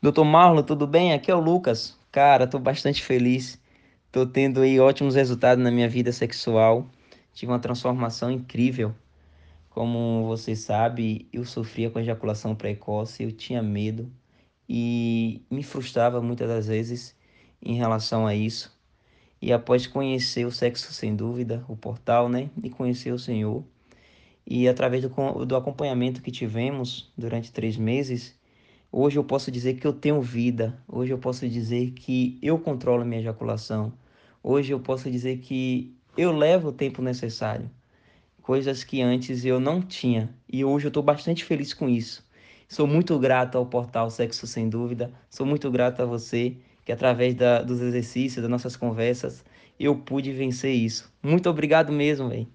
Doutor Marlon, tudo bem? Aqui é o Lucas. Cara, tô bastante feliz. Tô tendo aí ótimos resultados na minha vida sexual. Tive uma transformação incrível. Como você sabe, eu sofria com ejaculação precoce, eu tinha medo e me frustrava muitas das vezes em relação a isso. E após conhecer o Sexo Sem Dúvida, o portal, né? E conhecer o Senhor, e através do, do acompanhamento que tivemos durante três meses, Hoje eu posso dizer que eu tenho vida. Hoje eu posso dizer que eu controlo minha ejaculação. Hoje eu posso dizer que eu levo o tempo necessário. Coisas que antes eu não tinha. E hoje eu estou bastante feliz com isso. Sou muito grato ao portal Sexo Sem Dúvida. Sou muito grato a você que através da, dos exercícios, das nossas conversas, eu pude vencer isso. Muito obrigado mesmo, velho.